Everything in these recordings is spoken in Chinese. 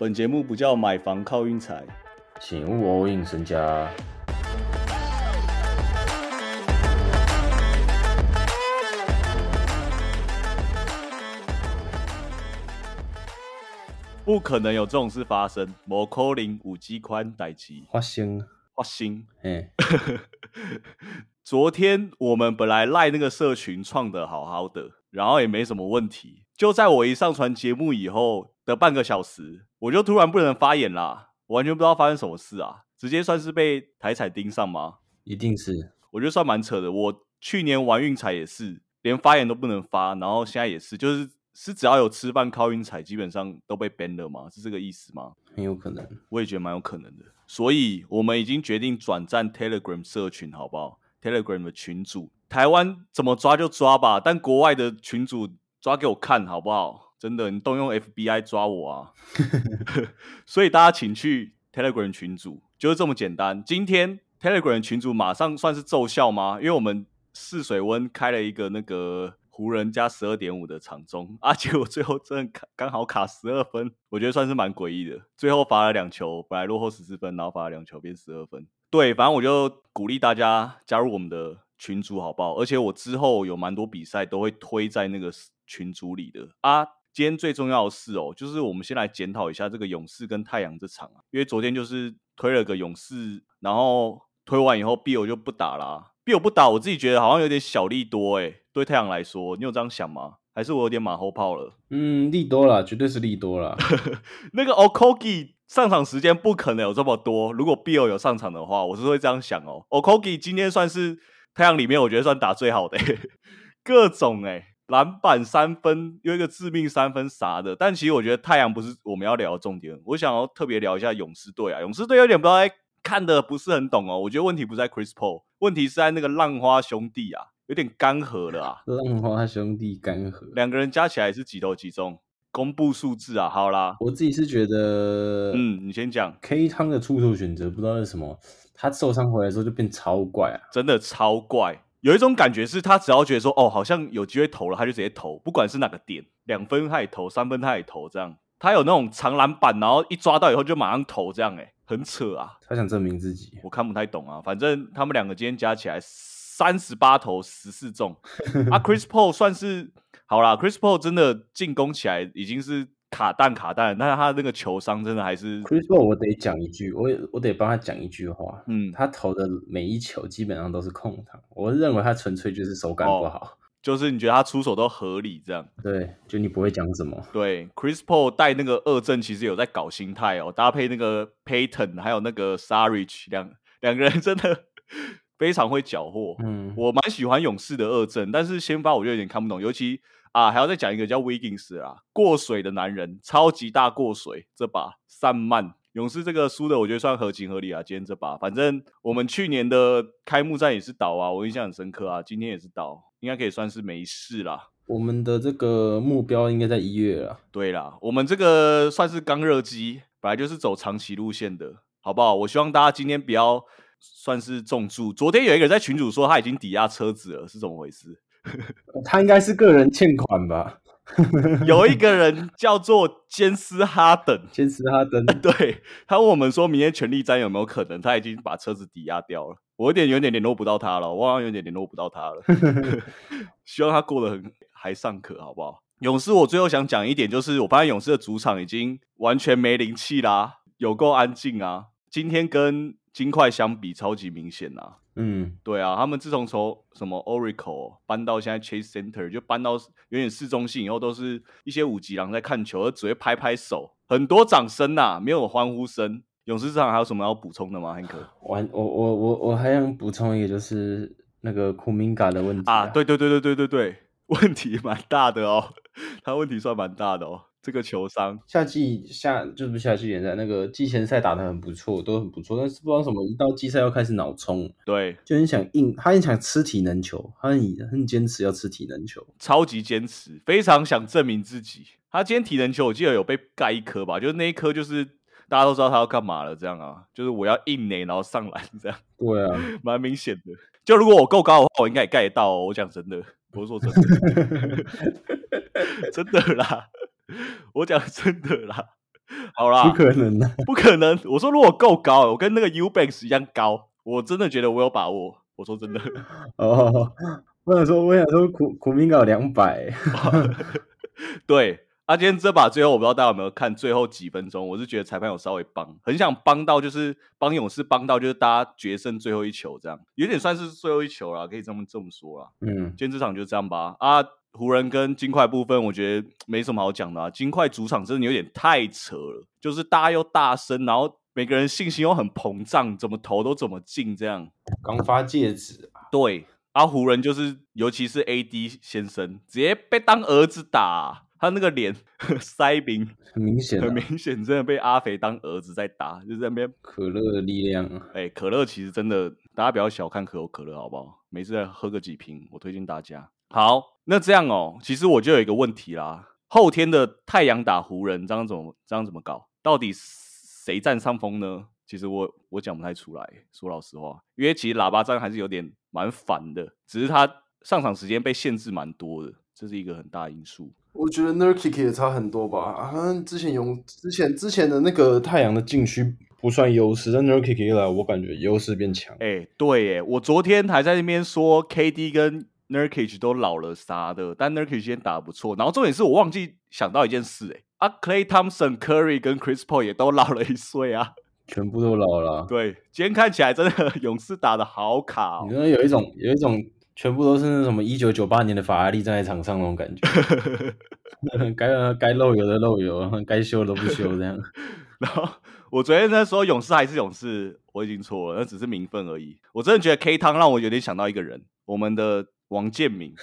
本节目不叫买房靠运财，请勿 all in 身家。不可能有这种事发生。摩扣零五 G 宽逮齐花生，花心。哎，昨天我们本来赖那个社群创的好好的，然后也没什么问题。就在我一上传节目以后的半个小时，我就突然不能发言啦，完全不知道发生什么事啊！直接算是被台彩盯上吗？一定是，我觉得算蛮扯的。我去年玩运彩也是，连发言都不能发，然后现在也是，就是是只要有吃饭靠运彩，基本上都被 ban 了吗？是这个意思吗？很有可能。我也觉得蛮有可能的，所以我们已经决定转战 Telegram 社群，好不好？Telegram 的群主，台湾怎么抓就抓吧，但国外的群主抓给我看好不好？真的，你动用 FBI 抓我啊！所以大家请去 Telegram 群组，就是这么简单。今天 Telegram 群组马上算是奏效吗？因为我们试水温开了一个那个湖人加十二点五的场中，啊，结果最后真的卡刚好卡十二分，我觉得算是蛮诡异的。最后罚了两球，本来落后十四分，然后罚了两球变十二分。对，反正我就鼓励大家加入我们的群组，好不好？而且我之后有蛮多比赛都会推在那个群组里的啊。今天最重要的是哦，就是我们先来检讨一下这个勇士跟太阳这场啊，因为昨天就是推了个勇士，然后推完以后 B 友就不打啦，B 友不打，我自己觉得好像有点小利多诶，对太阳来说，你有这样想吗？还是我有点马后炮了？嗯，利多了，绝对是利多了。那个 Okogi 上场时间不可能有这么多，如果 B 友有上场的话，我是会这样想哦。Okogi 今天算是太阳里面我觉得算打最好的，各种诶。篮板三分，有一个致命三分啥的，但其实我觉得太阳不是我们要聊的重点。我想要特别聊一下勇士队啊，勇士队有点不知道看的不是很懂哦。我觉得问题不在 Chris Paul，问题是在那个浪花兄弟啊，有点干涸了啊。浪花兄弟干涸，两个人加起来是几投几中？公布数字啊，好啦，我自己是觉得，嗯，你先讲。K 汤的出手选择不知道是什么，他受伤回来之后就变超怪啊，真的超怪。有一种感觉是，他只要觉得说，哦，好像有机会投了，他就直接投，不管是哪个点，两分他也投，三分他也投，这样。他有那种长篮板，然后一抓到以后就马上投，这样，哎，很扯啊。他想证明自己，我看不太懂啊。反正他们两个今天加起来三十八投十四中，啊，Chris Paul 算是好啦 c h r i s Paul 真的进攻起来已经是。卡弹卡弹，但是他那个球商真的还是。Chris Paul，我得讲一句，我我得帮他讲一句话。嗯，他投的每一球基本上都是空档，我认为他纯粹就是手感不好。就是你觉得他出手都合理这样？对，就你不会讲什么。对，Chris Paul 带那个二阵其实有在搞心态哦，搭配那个 Payton 还有那个 Sarich 两两个人真的 非常会缴获。嗯，我蛮喜欢勇士的二阵，但是先发我就有点看不懂，尤其。啊，还要再讲一个叫 Wiggins 啊，过水的男人，超级大过水。这把散漫勇士这个输的，我觉得算合情合理啊。今天这把，反正我们去年的开幕战也是倒啊，我印象很深刻啊。今天也是倒，应该可以算是没事啦。我们的这个目标应该在一月了。对啦，我们这个算是刚热机，本来就是走长期路线的，好不好？我希望大家今天不要算是重注。昨天有一个人在群主说他已经抵押车子了，是怎么回事？他应该是个人欠款吧？有一个人叫做坚斯哈登，坚斯哈登，对他问我们说明天全力战有没有可能？他已经把车子抵押掉了，我有点有点联络不到他了，我好像有点联络不到他了。希望他过得很还尚可，好不好？勇士，我最后想讲一点，就是我发现勇士的主场已经完全没灵气啦，有够安静啊！今天跟金块相比，超级明显呐。嗯，对啊，他们自从从什么 Oracle 搬到现在 Chase Center，就搬到有点市中心以后，都是一些五级狼在看球，而只会拍拍手，很多掌声呐，没有欢呼声。勇士这场还有什么要补充的吗？汉克，我我我我我还想补充一个，就是那个库明嘎的问题啊，对对对对对对对，问题蛮大的哦，他问题算蛮大的哦。这个球商，夏季夏就是夏季联赛那个季前赛打的很不错，都很不错，但是不知道什么一到季赛要开始脑冲，对，就很想硬，他很想吃体能球，他很很坚持要吃体能球，超级坚持，非常想证明自己。他今天体能球我记得有被盖一颗吧，就是那一颗就是大家都知道他要干嘛了，这样啊，就是我要硬垒然后上篮这样，对啊，蛮明显的。就如果我够高的话，我应该也盖得到。我讲真的，不是说真的，真的啦。我讲真的啦，好啦，不可能的，不可能。我说如果够高，我跟那个 U Banks 一样高，我真的觉得我有把握。我说真的。哦，我想说，我想说，苦苦明搞两百。对。啊，今天这把最后我不知道大家有没有看最后几分钟，我是觉得裁判有稍微帮，很想帮到，就是帮勇士帮到，就是大家决胜最后一球这样，有点算是最后一球了，可以这么这么说啦。嗯，今天这场就这样吧。啊，湖人跟金块部分，我觉得没什么好讲的啊。金块主场真的有点太扯了，就是大家又大声，然后每个人信心又很膨胀，怎么投都怎么进这样。刚发戒指，啊对，啊，湖人就是尤其是 AD 先生，直接被当儿子打。他那个脸 腮饼很明显，很明显，真的被阿肥当儿子在打，就在那边可乐的力量。哎，可乐其实真的，大家不要小看可口可乐，好不好？每次再喝个几瓶，我推荐大家。好，那这样哦，其实我就有一个问题啦，后天的太阳打湖人，这样怎么这样怎么搞？到底谁占上风呢？其实我我讲不太出来，说老实话，因为其实喇叭战还是有点蛮烦的，只是他上场时间被限制蛮多的，这是一个很大因素。我觉得 Nurkic 也差很多吧，啊，之前用之前之前的那个太阳的禁区不算优势，但 Nurkic 一来，我感觉优势变强。哎，对，哎，我昨天还在那边说 KD 跟 Nurkic 都老了啥的，但 Nurkic 今天打的不错。然后重点是我忘记想到一件事，哎，啊，Clay Thompson、Curry 跟 Chris Paul 也都老了一岁啊，全部都老了。对，今天看起来真的勇士打的好卡，你说有一种有一种。全部都是那什么一九九八年的法拉利站在场上那种感觉，该该漏油的漏油，该修的都不修这样。然后我昨天在说勇士还是勇士，我已经错了，那只是名分而已。我真的觉得 K 汤让我有点想到一个人，我们的王建民，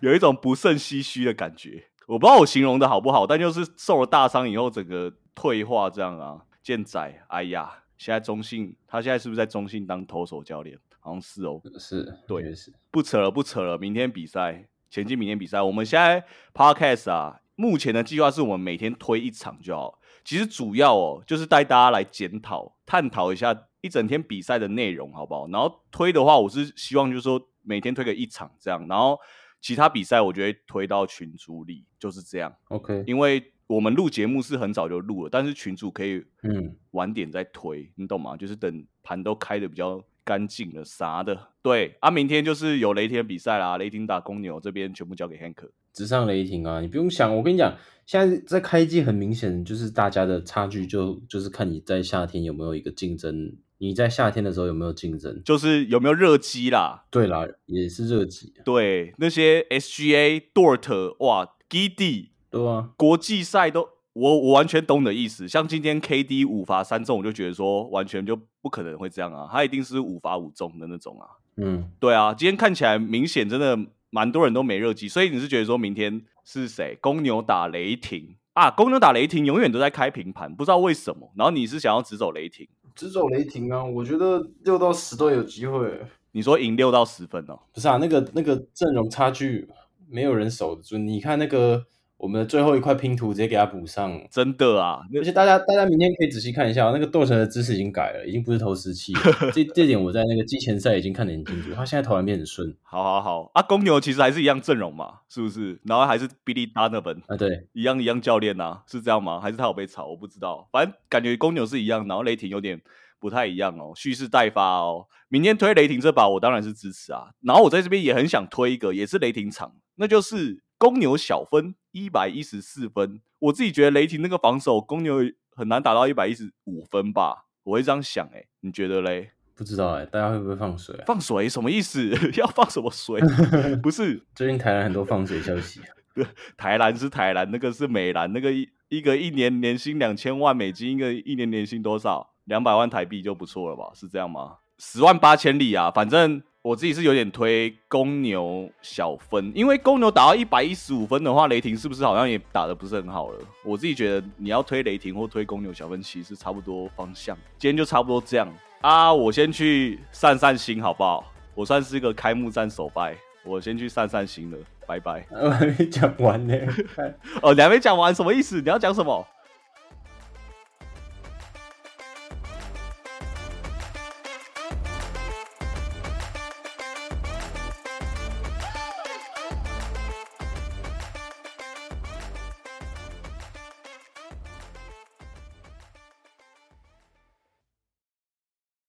有一种不胜唏嘘的感觉。我不知道我形容的好不好，但就是受了大伤以后整个退化这样啊。健仔，哎呀，现在中信，他现在是不是在中信当投手教练？好像是哦，是对，是不扯了，不扯了。明天比赛，前进明天比赛。我们现在 podcast 啊，目前的计划是我们每天推一场就好。其实主要哦，就是带大家来检讨、探讨一下一整天比赛的内容，好不好？然后推的话，我是希望就是说每天推个一场这样，然后其他比赛我觉得推到群组里，就是这样。OK，因为我们录节目是很早就录了，但是群主可以嗯晚点再推，你懂吗？就是等盘都开的比较。干净了啥的，对啊，明天就是有雷霆比赛啦，雷霆打公牛这边全部交给 Hank，直上雷霆啊，你不用想，我跟你讲，现在在开季很明显就是大家的差距就就是看你在夏天有没有一个竞争，你在夏天的时候有没有竞争，就是有没有热机啦，对啦，也是热机，对那些 SGA、Dort 哇，基地对啊，国际赛都。我我完全懂你的意思，像今天 KD 五罚三中，我就觉得说完全就不可能会这样啊，他一定是五罚五中的那种啊。嗯，对啊，今天看起来明显真的蛮多人都没热机，所以你是觉得说明天是谁？公牛打雷霆啊？公牛打雷霆永远都在开平盘，不知道为什么。然后你是想要直走雷霆？直走雷霆啊？我觉得六到十都有机会。你说赢六到十分哦？不是啊，那个那个阵容差距没有人守得住。你看那个。我们的最后一块拼图直接给它补上，真的啊！而且大家大家明天可以仔细看一下，那个斗神的姿势已经改了，已经不是投石器。这这点我在那个季前赛已经看得很清楚，他现在投篮变很顺。好好好，啊，公牛其实还是一样阵容嘛，是不是？然后还是 Billy Donovan 啊，对，一样一样教练呐，是这样吗？还是他有被炒？我不知道，反正感觉公牛是一样，然后雷霆有点不太一样哦，蓄势待发哦。明天推雷霆这把，我当然是支持啊。然后我在这边也很想推一个，也是雷霆场，那就是公牛小分。一百一十四分，我自己觉得雷霆那个防守，公牛很难打到一百一十五分吧？我会这样想，哎，你觉得嘞？不知道哎，大家会不会放水？放水什么意思？要放什么水？不是，最近台南很多放水消息。台南是台南，那个是美兰，那个一一个一年年薪两千万美金，一个一年年薪多少？两百万台币就不错了吧？是这样吗？十万八千里啊，反正。我自己是有点推公牛小分，因为公牛打到一百一十五分的话，雷霆是不是好像也打的不是很好了？我自己觉得你要推雷霆或推公牛小分，其实差不多方向。今天就差不多这样啊，我先去散散心好不好？我算是一个开幕战首败，我先去散散心了，拜拜。我还没讲完呢，哦，你还没讲完，什么意思？你要讲什么？